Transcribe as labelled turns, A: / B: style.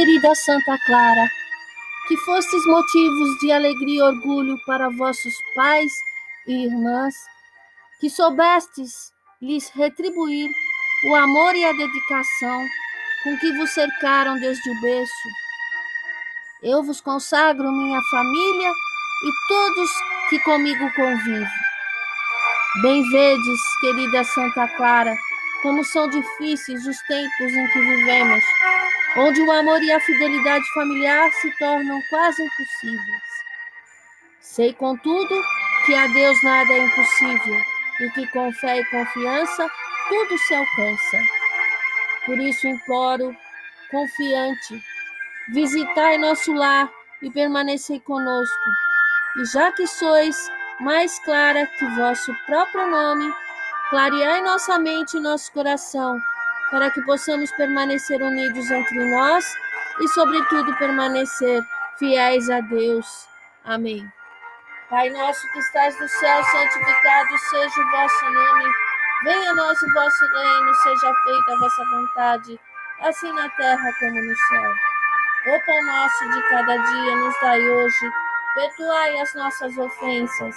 A: querida Santa Clara, que fostes motivos de alegria e orgulho para vossos pais e irmãs, que soubestes lhes retribuir o amor e a dedicação com que vos cercaram desde o berço. Eu vos consagro minha família e todos que comigo convivem. Bem vedes, querida Santa Clara, como são difíceis os tempos em que vivemos, onde o amor e a fidelidade familiar se tornam quase impossíveis. Sei, contudo, que a Deus nada é impossível e que com fé e confiança tudo se alcança. Por isso imploro, confiante, visitai nosso lar e permanecei conosco. E já que sois mais clara que vosso próprio nome, clareai nossa mente e nosso coração, para que possamos permanecer unidos entre nós e, sobretudo, permanecer fiéis a Deus. Amém. Pai nosso que estás no céu, santificado seja o vosso nome. Venha a nós o vosso reino, seja feita a vossa vontade, assim na terra como no céu. O pão nosso de cada dia nos dai hoje, perdoai as nossas ofensas